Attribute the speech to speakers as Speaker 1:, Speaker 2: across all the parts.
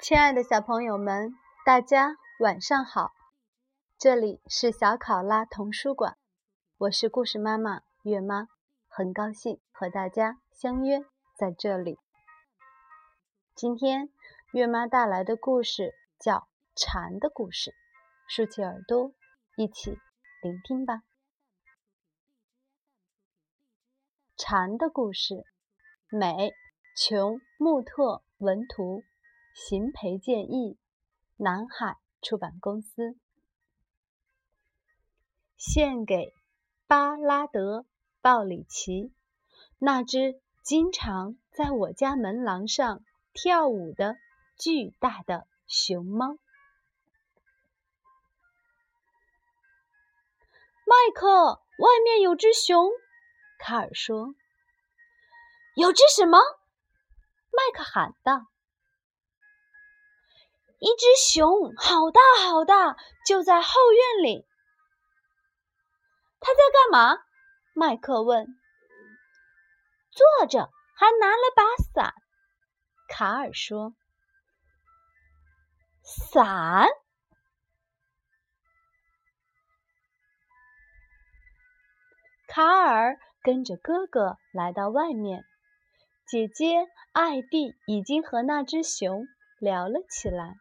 Speaker 1: 亲爱的小朋友们，大家晚上好！这里是小考拉童书馆，我是故事妈妈月妈，很高兴和大家相约在这里。今天月妈带来的故事叫《蝉的故事》，竖起耳朵，一起聆听吧。蝉的故事，美，琼·穆特文图。邢培建议，南海出版公司。献给巴拉德·鲍里奇，那只经常在我家门廊上跳舞的巨大的熊猫。麦克，外面有只熊，卡尔说。
Speaker 2: 有只什么？
Speaker 1: 麦克喊道。
Speaker 2: 一只熊，好大好大，就在后院里。
Speaker 1: 他在干嘛？麦克问。
Speaker 2: 坐着，还拿了把伞。
Speaker 1: 卡尔说。
Speaker 2: 伞？
Speaker 1: 卡尔跟着哥哥来到外面，姐姐艾蒂已经和那只熊聊了起来。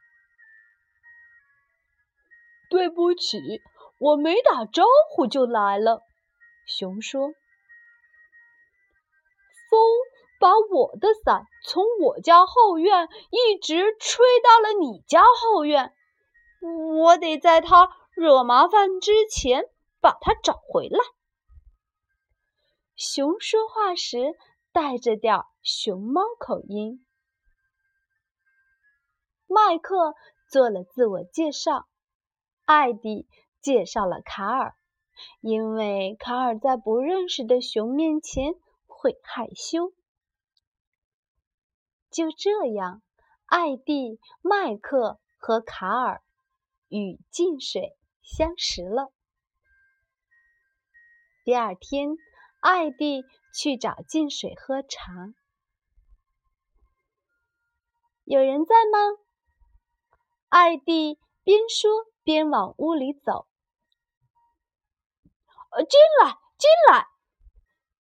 Speaker 3: 对不起，我没打招呼就来了。熊说：“风把我的伞从我家后院一直吹到了你家后院，我得在它惹麻烦之前把它找回来。”
Speaker 1: 熊说话时带着点熊猫口音。麦克做了自我介绍。艾迪介绍了卡尔，因为卡尔在不认识的熊面前会害羞。就这样，艾迪、麦克和卡尔与进水相识了。第二天，艾迪去找进水喝茶。有人在吗？艾迪边说。边往屋里走，
Speaker 2: 呃，进来，进来！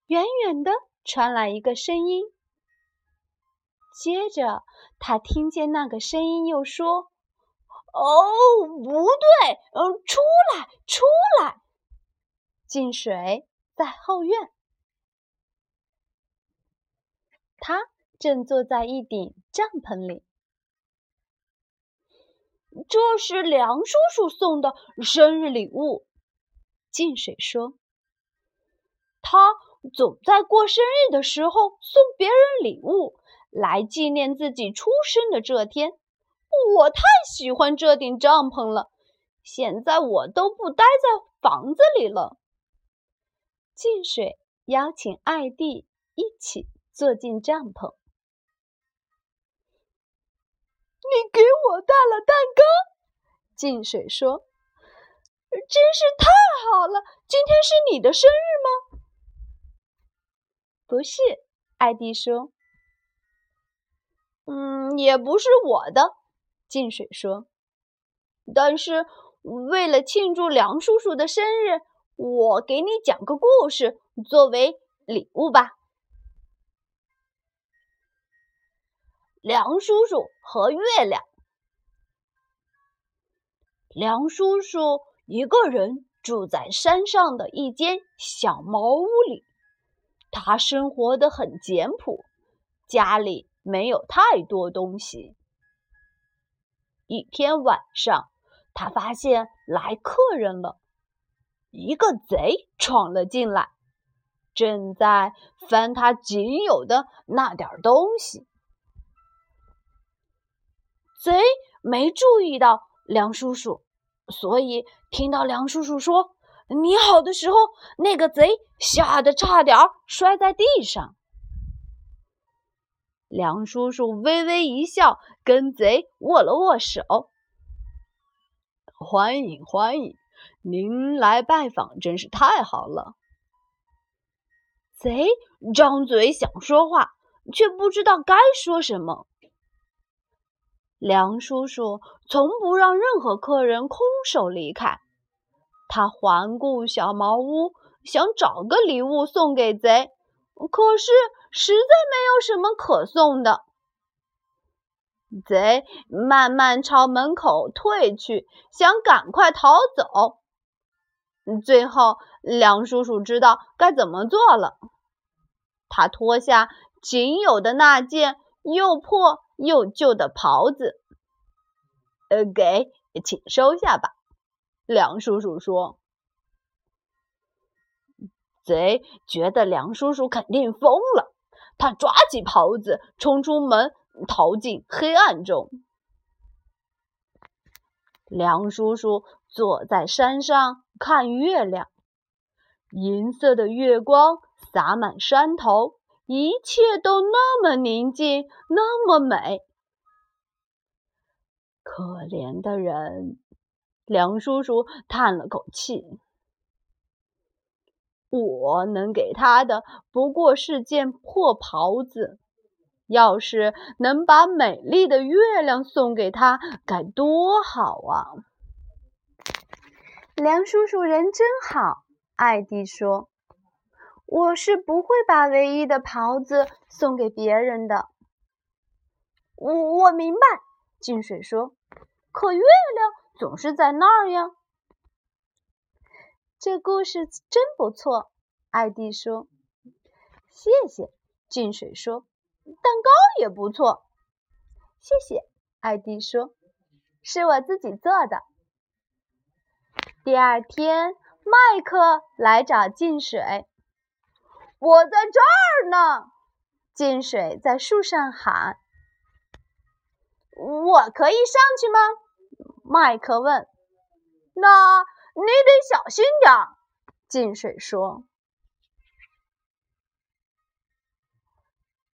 Speaker 1: 远远的传来一个声音。接着，他听见那个声音又说：“
Speaker 2: 哦，不对，嗯，出来，出来！”
Speaker 1: 进水在后院，他正坐在一顶帐篷里。
Speaker 2: 这是梁叔叔送的生日礼物，
Speaker 1: 静水说：“
Speaker 2: 他总在过生日的时候送别人礼物，来纪念自己出生的这天。我太喜欢这顶帐篷了，现在我都不待在房子里了。”
Speaker 1: 静水邀请艾蒂一起坐进帐篷。
Speaker 3: 你给我带了蛋糕，
Speaker 1: 静水说：“
Speaker 2: 真是太好了！今天是你的生日吗？”“
Speaker 1: 不是。”艾迪说。
Speaker 2: “嗯，也不是我的。”静水说。“但是为了庆祝梁叔叔的生日，我给你讲个故事作为礼物吧。”梁叔叔和月亮。梁叔叔一个人住在山上的一间小茅屋里，他生活的很简朴，家里没有太多东西。一天晚上，他发现来客人了，一个贼闯了进来，正在翻他仅有的那点东西。贼没注意到梁叔叔，所以听到梁叔叔说“你好”的时候，那个贼吓得差点摔在地上。梁叔叔微微一笑，跟贼握了握手：“
Speaker 3: 欢迎欢迎，您来拜访真是太好了。”
Speaker 2: 贼张嘴想说话，却不知道该说什么。梁叔叔从不让任何客人空手离开。他环顾小茅屋，想找个礼物送给贼，可是实在没有什么可送的。贼慢慢朝门口退去，想赶快逃走。最后，梁叔叔知道该怎么做了。他脱下仅有的那件又破又旧的袍子，呃，给，请收下吧。梁叔叔说：“贼觉得梁叔叔肯定疯了，他抓起袍子，冲出门，逃进黑暗中。”梁叔叔坐在山上看月亮，银色的月光洒满山头，一切都那么宁静，那么美。可怜的人。梁叔叔叹了口气：“我能给他的不过是件破袍子，要是能把美丽的月亮送给他，该多好啊！”
Speaker 1: 梁叔叔人真好，艾迪说：“我是不会把唯一的袍子送给别人的。”
Speaker 3: 我我明白，金水说：“可月亮……”总是在那儿呀。
Speaker 1: 这故事真不错，艾迪说。
Speaker 2: 谢谢，静水说。蛋糕也不错。
Speaker 1: 谢谢，艾迪说。是我自己做的。第二天，麦克来找静水。
Speaker 3: 我在这儿呢。
Speaker 1: 静水在树上喊。
Speaker 3: 我可以上去吗？
Speaker 1: 麦克问：“
Speaker 3: 那你得小心点儿。”
Speaker 1: 金水说：“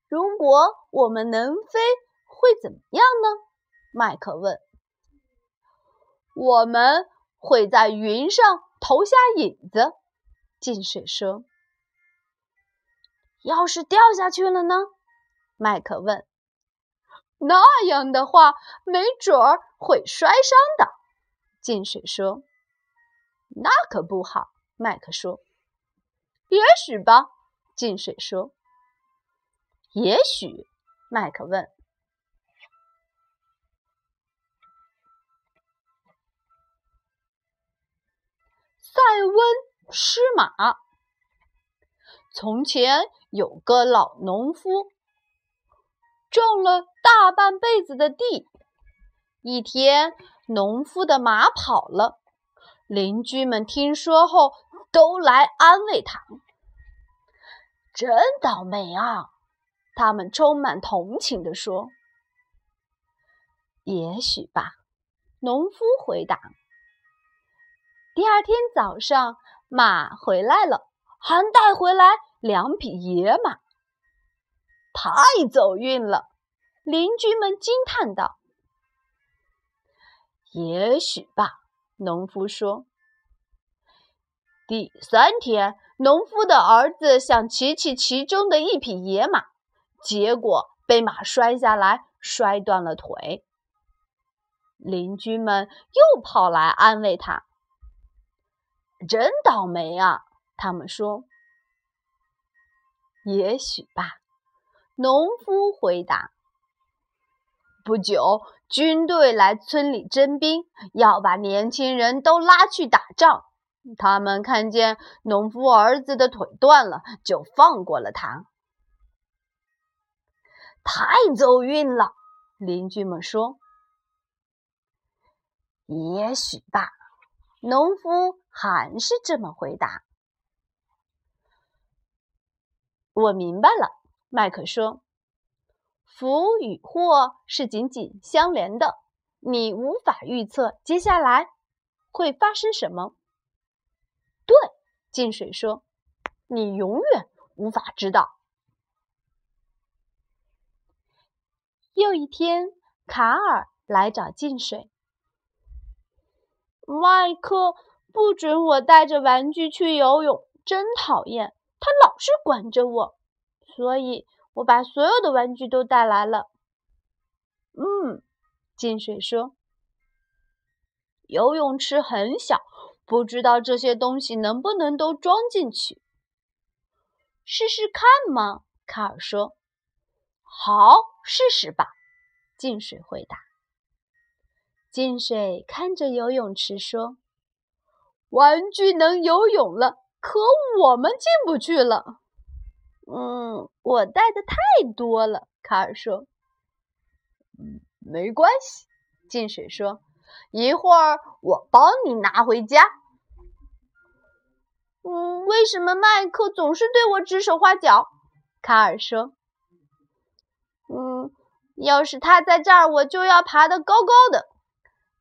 Speaker 2: 如果我们能飞，会怎么样呢？”麦克问。“我们会在云上投下影子。”金水说。
Speaker 3: “要是掉下去了呢？”
Speaker 2: 麦克问。那样的话，没准儿会摔伤的。进水说：“那可不好。”麦克说：“也许吧。”进水说：“也许。”麦克问：“塞翁失马。”从前有个老农夫。种了大半辈子的地，一天，农夫的马跑了，邻居们听说后都来安慰他：“真倒霉啊！”他们充满同情地说：“也许吧。”农夫回答。第二天早上，马回来了，还带回来两匹野马。太走运了，邻居们惊叹道。也许吧，农夫说。第三天，农夫的儿子想骑骑其中的一匹野马，结果被马摔下来，摔断了腿。邻居们又跑来安慰他。真倒霉啊，他们说。也许吧。农夫回答：“不久，军队来村里征兵，要把年轻人都拉去打仗。他们看见农夫儿子的腿断了，就放过了他。太走运了，邻居们说。也许吧，农夫还是这么回答。我明白了。”麦克说：“福与祸是紧紧相连的，你无法预测接下来会发生什么。”对，金水说：“你永远无法知道。”又一天，卡尔来找金水。麦克不准我带着玩具去游泳，真讨厌！他老是管着我。所以我把所有的玩具都带来了。嗯，
Speaker 1: 进水说：“
Speaker 2: 游泳池很小，不知道这些东西能不能都装进去。”
Speaker 3: 试试看嘛，卡尔说。
Speaker 2: “好，试试吧。”
Speaker 1: 进水回答。进水看着游泳池说：“
Speaker 3: 玩具能游泳了，可我们进不去了。”“
Speaker 1: 嗯，我带的太多了。”卡尔说。
Speaker 2: “嗯，没关系。”进水说，“一会儿我帮你拿回家。”“
Speaker 3: 嗯，为什么麦克总是对我指手画脚？”
Speaker 1: 卡尔说。
Speaker 3: “嗯，要是他在这儿，我就要爬得高高的。”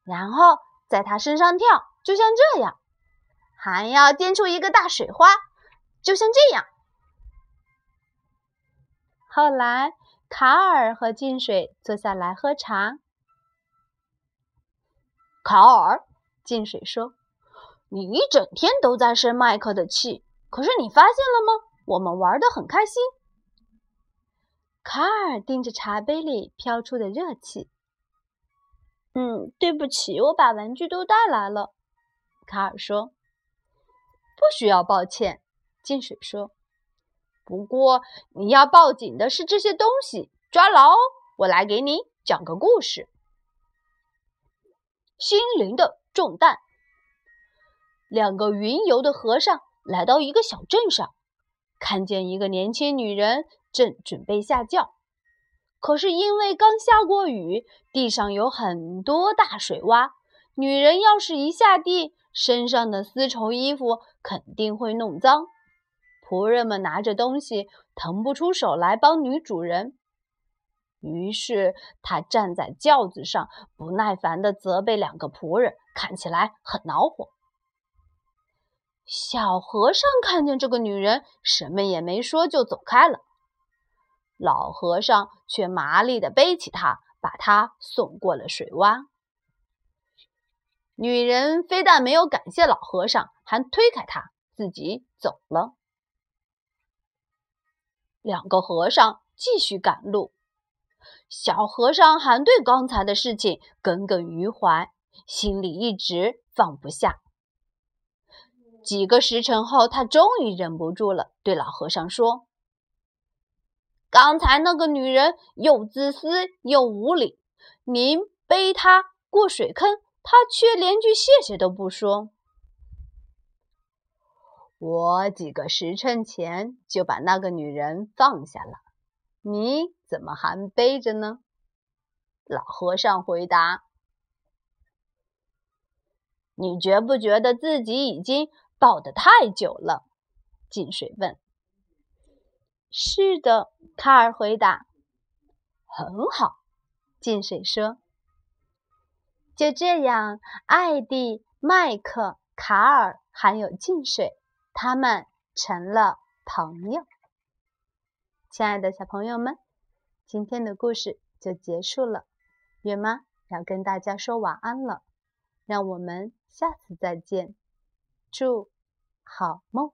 Speaker 3: 然后在他身上跳，就像这样，还要溅出一个大水花，就像这样。
Speaker 1: 后来，卡尔和进水坐下来喝茶。
Speaker 2: 卡尔，进水说：“你一整天都在生麦克的气，可是你发现了吗？我们玩得很开心。”
Speaker 1: 卡尔盯着茶杯里飘出的热气。
Speaker 3: 嗯，对不起，我把玩具都带来了。”
Speaker 1: 卡尔说。
Speaker 2: “不需要抱歉。”金水说。“不过你要抱紧的是这些东西，抓牢！我来给你讲个故事。心灵的重担。两个云游的和尚来到一个小镇上，看见一个年轻女人正准备下轿。可是因为刚下过雨，地上有很多大水洼。女人要是一下地，身上的丝绸衣服肯定会弄脏。仆人们拿着东西，腾不出手来帮女主人。于是他站在轿子上，不耐烦地责备两个仆人，看起来很恼火。小和尚看见这个女人，什么也没说，就走开了。老和尚却麻利地背起她，把她送过了水洼。女人非但没有感谢老和尚，还推开他，自己走了。两个和尚继续赶路。小和尚还对刚才的事情耿耿于怀，心里一直放不下。几个时辰后，他终于忍不住了，对老和尚说。刚才那个女人又自私又无礼，您背她过水坑，他却连句谢谢都不说。我几个时辰前就把那个女人放下了，你怎么还背着呢？老和尚回答：“你觉不觉得自己已经抱得太久了？”进水问。
Speaker 1: 是的，卡尔回答。
Speaker 2: 很好，
Speaker 1: 进水说。就这样，艾蒂、麦克、卡尔还有进水，他们成了朋友。亲爱的小朋友们，今天的故事就结束了。月妈要跟大家说晚安了，让我们下次再见，祝好梦。